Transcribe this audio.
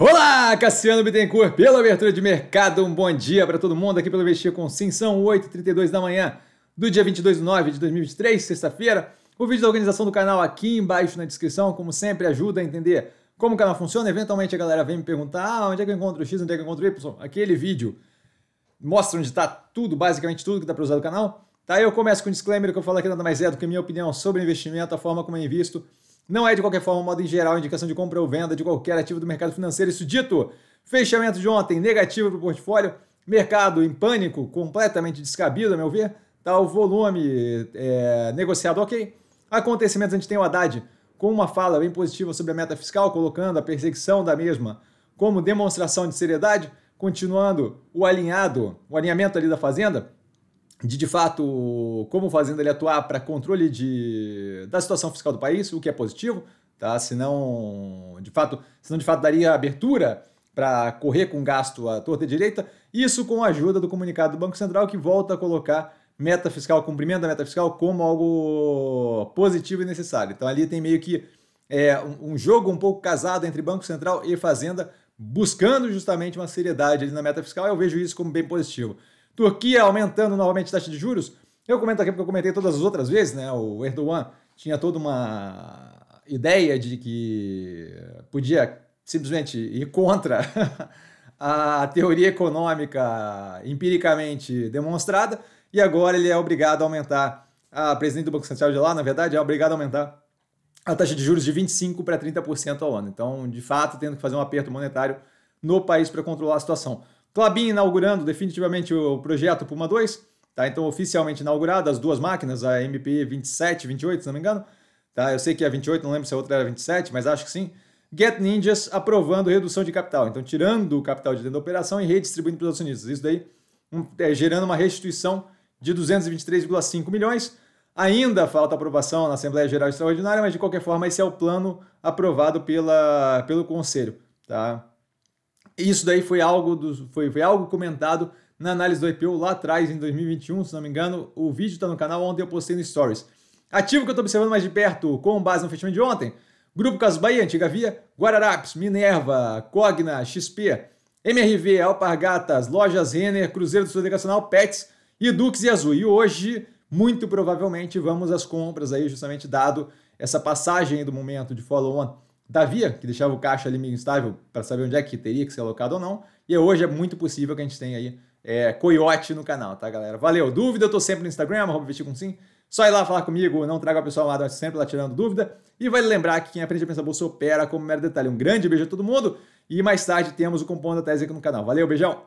Olá, Cassiano Bittencourt, pela abertura de mercado. Um bom dia para todo mundo aqui pelo Investir com Sim. São 8h32 da manhã do dia 22 de nove de 2023, sexta-feira. O vídeo da organização do canal aqui embaixo na descrição, como sempre, ajuda a entender como o canal funciona. Eventualmente a galera vem me perguntar ah, onde é que eu encontro o X, onde é que eu encontro o Y. Aquele vídeo mostra onde está tudo, basicamente tudo que dá para usar do canal. Tá, eu começo com um disclaimer que eu falo aqui nada mais é do que minha opinião sobre investimento, a forma como eu invisto não é de qualquer forma, modo em geral, indicação de compra ou venda de qualquer ativo do mercado financeiro. Isso dito, fechamento de ontem negativo para o portfólio, mercado em pânico, completamente descabido, a meu ver. Tá o volume é, negociado ok. Acontecimentos, a gente tem o Haddad com uma fala bem positiva sobre a meta fiscal, colocando a perseguição da mesma como demonstração de seriedade, continuando o alinhado, o alinhamento ali da Fazenda, de de fato como fazendo ele atuar para controle de, da situação fiscal do país, o que é positivo, tá? Senão, de fato, senão de fato daria abertura para correr com gasto à torta e direita, isso com a ajuda do comunicado do Banco Central que volta a colocar meta fiscal, cumprimento da meta fiscal como algo positivo e necessário. Então ali tem meio que é, um jogo um pouco casado entre Banco Central e Fazenda, buscando justamente uma seriedade ali na meta fiscal, eu vejo isso como bem positivo. Turquia aumentando novamente a taxa de juros. Eu comento aqui porque eu comentei todas as outras vezes, né? O Erdogan tinha toda uma ideia de que podia simplesmente ir contra a teoria econômica empiricamente demonstrada e agora ele é obrigado a aumentar, a presidente do Banco Central de lá, na verdade, é obrigado a aumentar a taxa de juros de 25% para 30% ao ano. Então, de fato, tendo que fazer um aperto monetário no país para controlar a situação. Clabin inaugurando definitivamente o projeto Puma 2, tá? Então, oficialmente inaugurado as duas máquinas, a MP 27 28, se não me engano. Tá? Eu sei que é 28, não lembro se a outra era 27, mas acho que sim. Get Ninjas aprovando redução de capital. Então, tirando o capital de dentro da operação e redistribuindo para os acionistas. Isso daí um, é, gerando uma restituição de 223,5 milhões. Ainda falta aprovação na Assembleia Geral Extraordinária, mas de qualquer forma, esse é o plano aprovado pela, pelo Conselho. Tá? Isso daí foi algo, do, foi, foi algo comentado na análise do IPO lá atrás, em 2021, se não me engano. O vídeo está no canal, ontem eu postei no Stories. Ativo que eu estou observando mais de perto, com base no fechamento de ontem, Grupo Casas Bahia, Antiga Via, Guararapes, Minerva, Cogna, XP, MRV, Alpargatas, Lojas Renner, Cruzeiro do Sul Educacional, Pets e Dux e Azul. E hoje, muito provavelmente, vamos às compras aí, justamente dado essa passagem do momento de follow-on da Via, que deixava o caixa ali meio instável para saber onde é que teria que ser alocado ou não. E hoje é muito possível que a gente tenha aí é, coiote no canal, tá, galera? Valeu! Dúvida, eu tô sempre no Instagram, arroba com sim. Só ir lá falar comigo, não traga a pessoa lá, sempre lá tirando dúvida. E vale lembrar que quem aprende a pensar bolsa opera como mero detalhe. Um grande beijo a todo mundo e mais tarde temos o Compondo da Tese aqui no canal. Valeu, beijão!